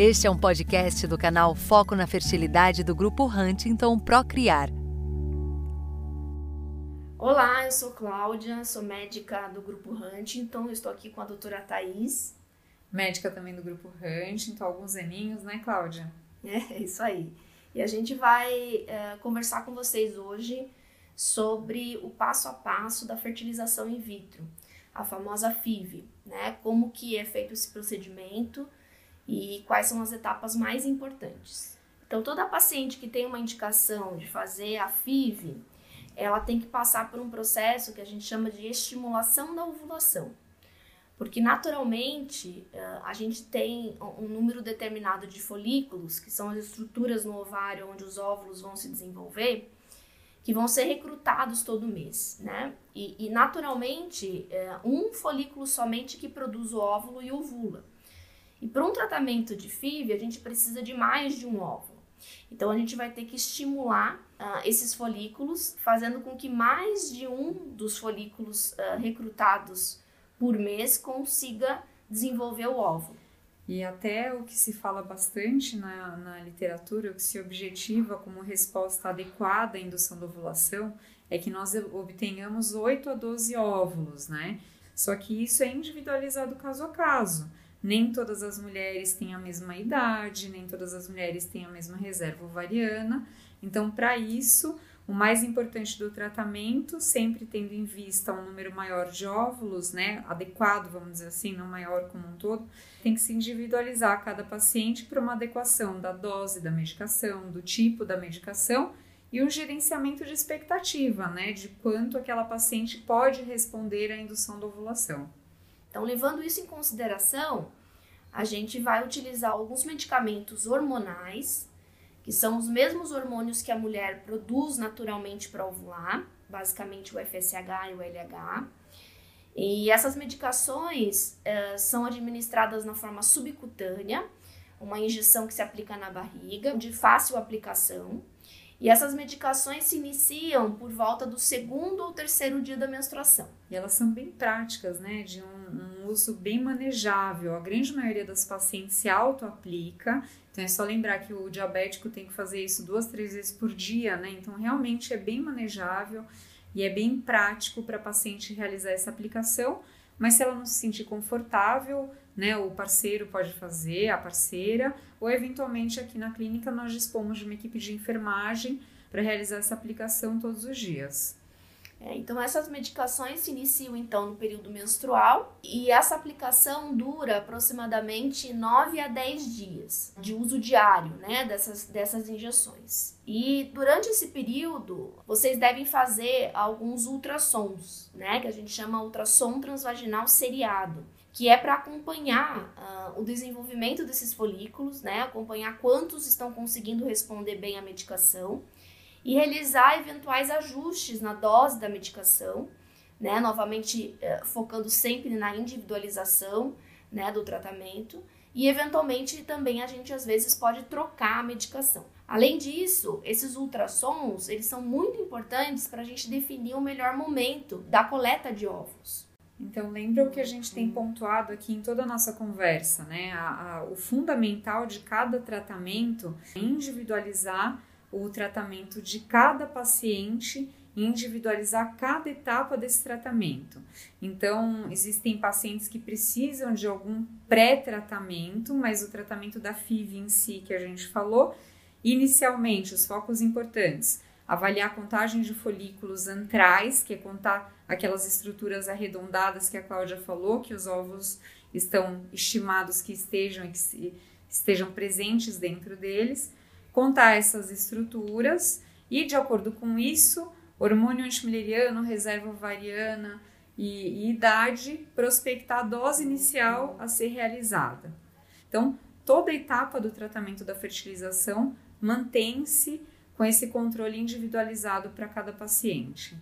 Este é um podcast do canal Foco na Fertilidade do Grupo Huntington Procriar. Olá, eu sou Cláudia, sou médica do Grupo Huntington, estou aqui com a doutora Thais. Médica também do Grupo Huntington, alguns aninhos, né, Cláudia? É, é isso aí. E a gente vai é, conversar com vocês hoje sobre o passo a passo da fertilização in vitro, a famosa FIV, né? Como que é feito esse procedimento e quais são as etapas mais importantes. Então, toda paciente que tem uma indicação de fazer a FIV, ela tem que passar por um processo que a gente chama de estimulação da ovulação. Porque naturalmente eh, a gente tem um número determinado de folículos, que são as estruturas no ovário onde os óvulos vão se desenvolver, que vão ser recrutados todo mês, né? E, e naturalmente, é um folículo somente que produz o óvulo e ovula. E para um tratamento de FIV, a gente precisa de mais de um óvulo. Então, a gente vai ter que estimular uh, esses folículos, fazendo com que mais de um dos folículos uh, recrutados por mês consiga desenvolver o óvulo. E até o que se fala bastante na, na literatura, o que se objetiva como resposta adequada à indução da ovulação, é que nós obtenhamos 8 a 12 óvulos, né? Só que isso é individualizado caso a caso. Nem todas as mulheres têm a mesma idade, nem todas as mulheres têm a mesma reserva ovariana. Então, para isso, o mais importante do tratamento, sempre tendo em vista um número maior de óvulos, né, adequado, vamos dizer assim, não maior como um todo, tem que se individualizar cada paciente para uma adequação da dose da medicação, do tipo da medicação e um gerenciamento de expectativa, né, de quanto aquela paciente pode responder à indução da ovulação. Então, levando isso em consideração, a gente vai utilizar alguns medicamentos hormonais, que são os mesmos hormônios que a mulher produz naturalmente para ovular, basicamente o FSH e o LH. E essas medicações uh, são administradas na forma subcutânea, uma injeção que se aplica na barriga, de fácil aplicação. E essas medicações se iniciam por volta do segundo ou terceiro dia da menstruação. E elas são bem práticas, né? De um, uso bem manejável. A grande maioria das pacientes se auto-aplica. Então é só lembrar que o diabético tem que fazer isso duas, três vezes por dia, né? Então realmente é bem manejável e é bem prático para a paciente realizar essa aplicação. Mas se ela não se sentir confortável, né, o parceiro pode fazer, a parceira, ou eventualmente aqui na clínica nós dispomos de uma equipe de enfermagem para realizar essa aplicação todos os dias. É, então essas medicações se iniciam então no período menstrual e essa aplicação dura aproximadamente 9 a 10 dias de uso diário, né, dessas, dessas injeções. E durante esse período, vocês devem fazer alguns ultrassons, né, que a gente chama ultrassom transvaginal seriado que é para acompanhar uh, o desenvolvimento desses folículos, né, acompanhar quantos estão conseguindo responder bem à medicação e realizar eventuais ajustes na dose da medicação, né, novamente uh, focando sempre na individualização, né, do tratamento e eventualmente também a gente às vezes pode trocar a medicação. Além disso, esses ultrassons eles são muito importantes para a gente definir o melhor momento da coleta de ovos. Então, lembra o que a gente tem pontuado aqui em toda a nossa conversa, né? A, a, o fundamental de cada tratamento é individualizar o tratamento de cada paciente individualizar cada etapa desse tratamento. Então, existem pacientes que precisam de algum pré-tratamento, mas o tratamento da FIV em si, que a gente falou, inicialmente, os focos importantes avaliar a contagem de folículos antrais, que é contar aquelas estruturas arredondadas que a Cláudia falou, que os ovos estão estimados que estejam e que estejam presentes dentro deles, contar essas estruturas e, de acordo com isso, hormônio antimileriano, reserva ovariana e, e idade, prospectar a dose inicial a ser realizada. Então, toda etapa do tratamento da fertilização mantém-se com esse controle individualizado para cada paciente.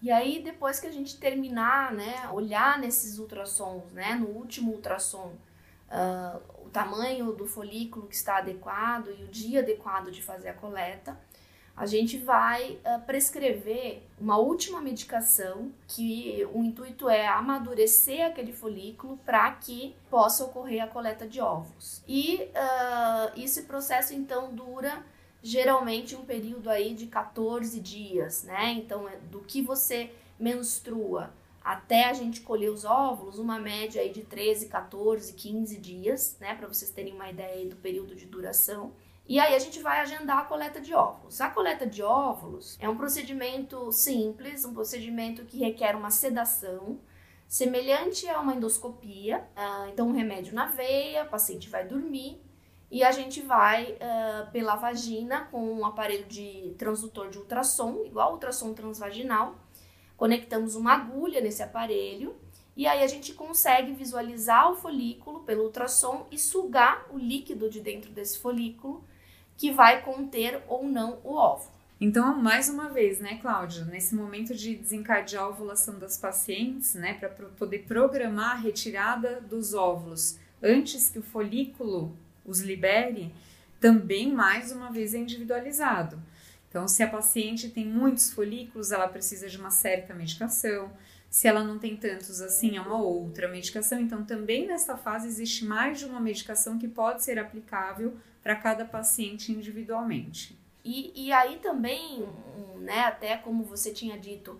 E aí, depois que a gente terminar, né, olhar nesses ultrassons, né, no último ultrassom, uh, o tamanho do folículo que está adequado e o dia adequado de fazer a coleta, a gente vai uh, prescrever uma última medicação que o intuito é amadurecer aquele folículo para que possa ocorrer a coleta de óvulos. E uh, esse processo então dura geralmente um período aí de 14 dias, né? Então, é do que você menstrua até a gente colher os óvulos, uma média aí de 13, 14, 15 dias, né? Para vocês terem uma ideia do período de duração. E aí a gente vai agendar a coleta de óvulos. A coleta de óvulos é um procedimento simples, um procedimento que requer uma sedação, semelhante a uma endoscopia. Uh, então, um remédio na veia, o paciente vai dormir e a gente vai uh, pela vagina com um aparelho de transdutor de ultrassom, igual ultrassom transvaginal. Conectamos uma agulha nesse aparelho e aí a gente consegue visualizar o folículo pelo ultrassom e sugar o líquido de dentro desse folículo que vai conter ou não o óvulo. Então, mais uma vez, né, Cláudia, nesse momento de desencadear a ovulação das pacientes, né, para poder programar a retirada dos óvulos antes que o folículo os libere, também mais uma vez é individualizado. Então, se a paciente tem muitos folículos, ela precisa de uma certa medicação. Se ela não tem tantos assim, é uma outra medicação. Então, também nessa fase existe mais de uma medicação que pode ser aplicável para cada paciente individualmente. E, e aí também, né, até como você tinha dito,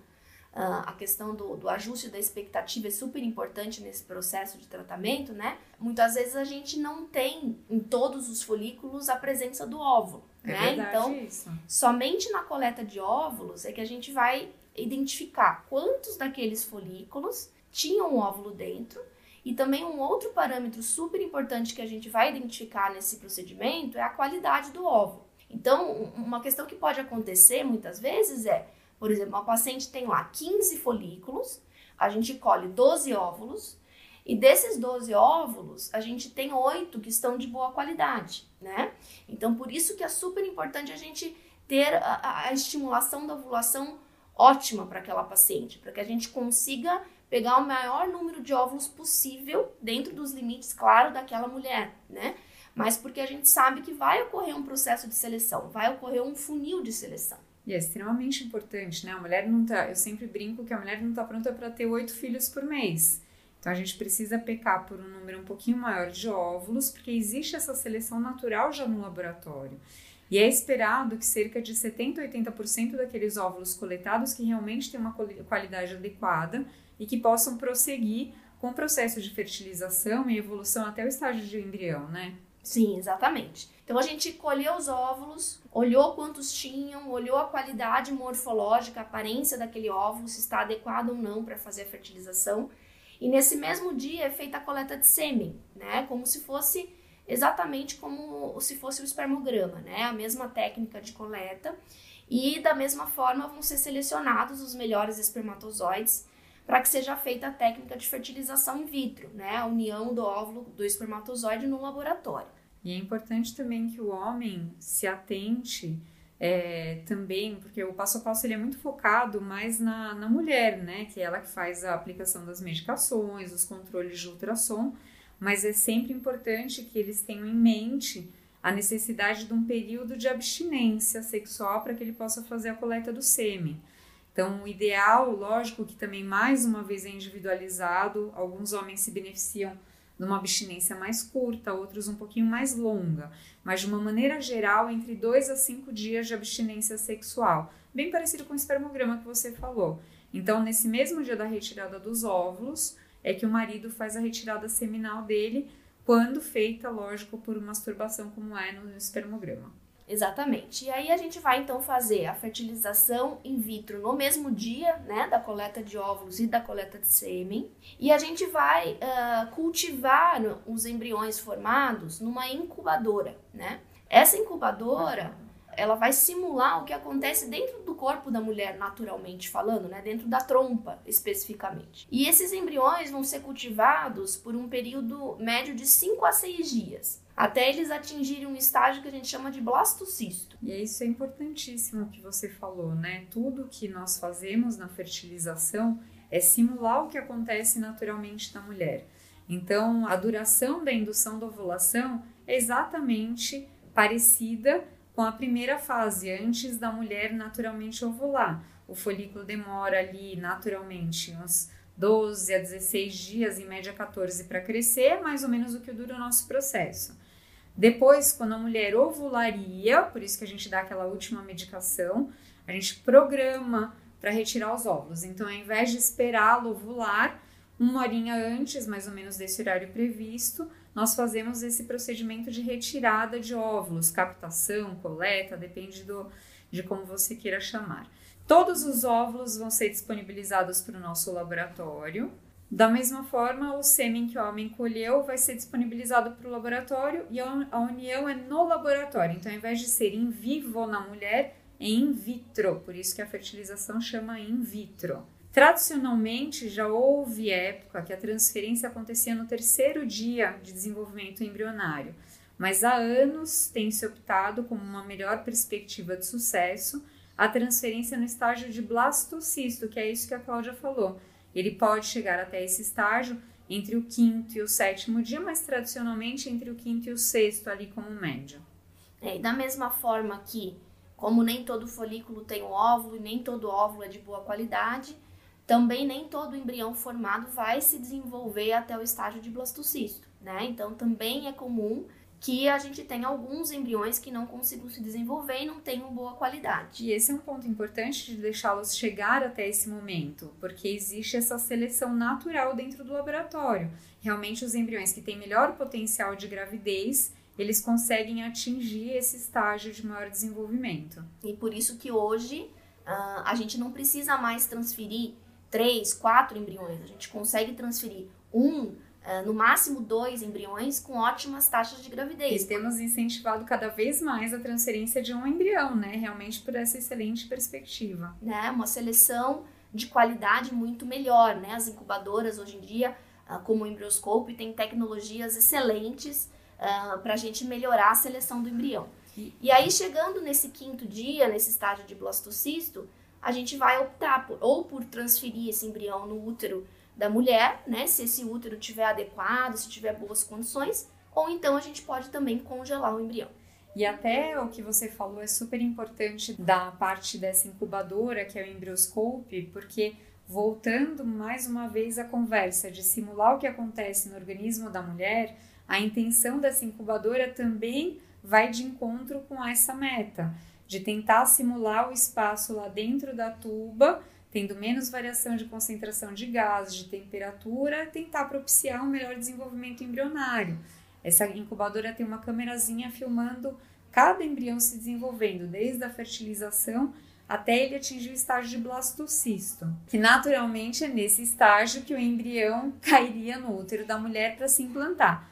Uh, a questão do, do, ajuste da expectativa é super importante nesse processo de tratamento, né? Muitas vezes a gente não tem em todos os folículos a presença do óvulo, é né? então, isso. somente na coleta de óvulos é que a gente vai identificar quantos daqueles folículos tinham um óvulo dentro e também um outro parâmetro super importante que a gente vai identificar nesse procedimento é a qualidade do óvulo. Então, uma questão que pode acontecer muitas vezes é, por exemplo, uma paciente tem lá 15 folículos, a gente colhe 12 óvulos, e desses 12 óvulos, a gente tem 8 que estão de boa qualidade, né? Então, por isso que é super importante a gente ter a, a estimulação da ovulação ótima para aquela paciente, para que a gente consiga pegar o maior número de óvulos possível dentro dos limites, claro, daquela mulher, né? Mas porque a gente sabe que vai ocorrer um processo de seleção, vai ocorrer um funil de seleção. E é extremamente importante, né? A mulher não tá. Eu sempre brinco que a mulher não está pronta para ter oito filhos por mês. Então a gente precisa pecar por um número um pouquinho maior de óvulos, porque existe essa seleção natural já no laboratório. E é esperado que cerca de 70 a 80% daqueles óvulos coletados que realmente têm uma qualidade adequada e que possam prosseguir com o processo de fertilização e evolução até o estágio de embrião, né? Sim, exatamente. Então a gente colheu os óvulos, olhou quantos tinham, olhou a qualidade morfológica, a aparência daquele óvulo, se está adequado ou não para fazer a fertilização. E nesse mesmo dia é feita a coleta de sêmen, né? Como se fosse exatamente como se fosse o espermograma, né? A mesma técnica de coleta. E da mesma forma vão ser selecionados os melhores espermatozoides para que seja feita a técnica de fertilização in vitro, né? A união do óvulo do espermatozoide no laboratório. E é importante também que o homem se atente é, também, porque o passo a passo ele é muito focado mais na, na mulher, né? Que é ela que faz a aplicação das medicações, os controles de ultrassom, mas é sempre importante que eles tenham em mente a necessidade de um período de abstinência sexual para que ele possa fazer a coleta do sêmen. Então, o ideal, lógico que também mais uma vez é individualizado, alguns homens se beneficiam de uma abstinência mais curta, outros um pouquinho mais longa, mas de uma maneira geral, entre dois a cinco dias de abstinência sexual, bem parecido com o espermograma que você falou. Então, nesse mesmo dia da retirada dos óvulos, é que o marido faz a retirada seminal dele, quando feita, lógico, por masturbação, como é no espermograma. Exatamente. E aí a gente vai então fazer a fertilização in vitro no mesmo dia, né, da coleta de óvulos e da coleta de sêmen. E a gente vai uh, cultivar os embriões formados numa incubadora, né? Essa incubadora, ela vai simular o que acontece dentro do corpo da mulher, naturalmente falando, né? Dentro da trompa, especificamente. E esses embriões vão ser cultivados por um período médio de 5 a 6 dias até eles atingirem um estágio que a gente chama de blastocisto. E isso é importantíssimo que você falou, né? Tudo que nós fazemos na fertilização é simular o que acontece naturalmente na mulher. Então, a duração da indução da ovulação é exatamente parecida com a primeira fase, antes da mulher naturalmente ovular. O folículo demora ali naturalmente uns 12 a 16 dias, em média 14, para crescer, mais ou menos o que dura o nosso processo. Depois, quando a mulher ovularia, por isso que a gente dá aquela última medicação, a gente programa para retirar os óvulos. Então, ao invés de esperá-lo ovular, uma horinha antes, mais ou menos desse horário previsto, nós fazemos esse procedimento de retirada de óvulos, captação, coleta, depende do, de como você queira chamar. Todos os óvulos vão ser disponibilizados para o nosso laboratório. Da mesma forma, o sêmen que o homem colheu vai ser disponibilizado para o laboratório e a união é no laboratório. Então, ao invés de ser in vivo na mulher, é in vitro, por isso que a fertilização chama in vitro. Tradicionalmente, já houve época que a transferência acontecia no terceiro dia de desenvolvimento embrionário, mas há anos tem se optado como uma melhor perspectiva de sucesso a transferência no estágio de blastocisto, que é isso que a Cláudia falou. Ele pode chegar até esse estágio entre o quinto e o sétimo dia, mas tradicionalmente entre o quinto e o sexto, ali como médio. É, e da mesma forma que, como nem todo folículo tem um óvulo e nem todo óvulo é de boa qualidade, também nem todo embrião formado vai se desenvolver até o estágio de blastocisto, né? Então também é comum que a gente tenha alguns embriões que não consigam se desenvolver e não tenham boa qualidade. E esse é um ponto importante de deixá-los chegar até esse momento, porque existe essa seleção natural dentro do laboratório. Realmente os embriões que têm melhor potencial de gravidez, eles conseguem atingir esse estágio de maior desenvolvimento. E por isso que hoje uh, a gente não precisa mais transferir três, quatro embriões. A gente consegue transferir um, uh, no máximo dois embriões com ótimas taxas de gravidez. E temos incentivado cada vez mais a transferência de um embrião, né? Realmente por essa excelente perspectiva. Né? Uma seleção de qualidade muito melhor, né? As incubadoras hoje em dia, uh, como o embrioscope, têm tecnologias excelentes uh, para a gente melhorar a seleção do embrião. E, e aí, chegando nesse quinto dia, nesse estágio de blastocisto, a gente vai optar por, ou por transferir esse embrião no útero da mulher, né, se esse útero tiver adequado, se tiver boas condições, ou então a gente pode também congelar o embrião. E até o que você falou é super importante da parte dessa incubadora, que é o embrioscope, porque voltando mais uma vez à conversa de simular o que acontece no organismo da mulher, a intenção dessa incubadora também vai de encontro com essa meta de tentar simular o espaço lá dentro da tuba, tendo menos variação de concentração de gás, de temperatura, tentar propiciar um melhor desenvolvimento embrionário. Essa incubadora tem uma câmerazinha filmando cada embrião se desenvolvendo, desde a fertilização até ele atingir o estágio de blastocisto, que naturalmente é nesse estágio que o embrião cairia no útero da mulher para se implantar.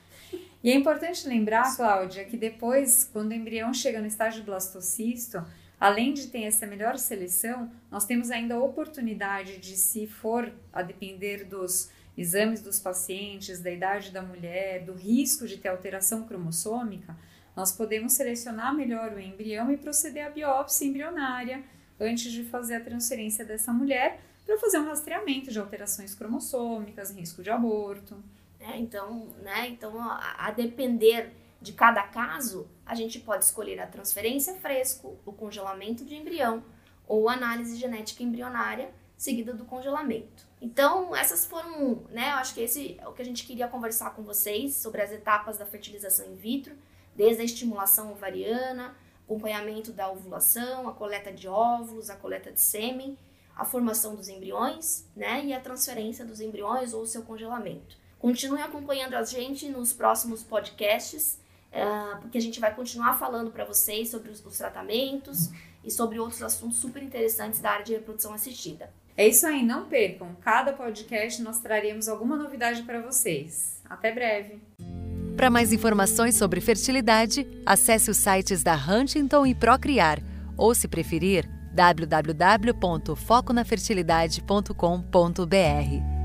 E é importante lembrar, Cláudia, que depois, quando o embrião chega no estágio blastocisto, além de ter essa melhor seleção, nós temos ainda a oportunidade de, se for a depender dos exames dos pacientes, da idade da mulher, do risco de ter alteração cromossômica, nós podemos selecionar melhor o embrião e proceder à biópsia embrionária antes de fazer a transferência dessa mulher para fazer um rastreamento de alterações cromossômicas, risco de aborto. Né? Então, né? então a, a depender de cada caso, a gente pode escolher a transferência fresco, o congelamento de embrião ou análise genética embrionária seguida do congelamento. Então, essas foram, né, eu acho que esse é o que a gente queria conversar com vocês sobre as etapas da fertilização in vitro, desde a estimulação ovariana, acompanhamento da ovulação, a coleta de óvulos, a coleta de sêmen, a formação dos embriões, né, e a transferência dos embriões ou seu congelamento. Continue acompanhando a gente nos próximos podcasts, uh, porque a gente vai continuar falando para vocês sobre os, os tratamentos e sobre outros assuntos super interessantes da área de reprodução assistida. É isso aí, não percam. Cada podcast nós traremos alguma novidade para vocês. Até breve. Para mais informações sobre fertilidade, acesse os sites da Huntington e Procriar, ou se preferir, www.foconafertilidade.com.br.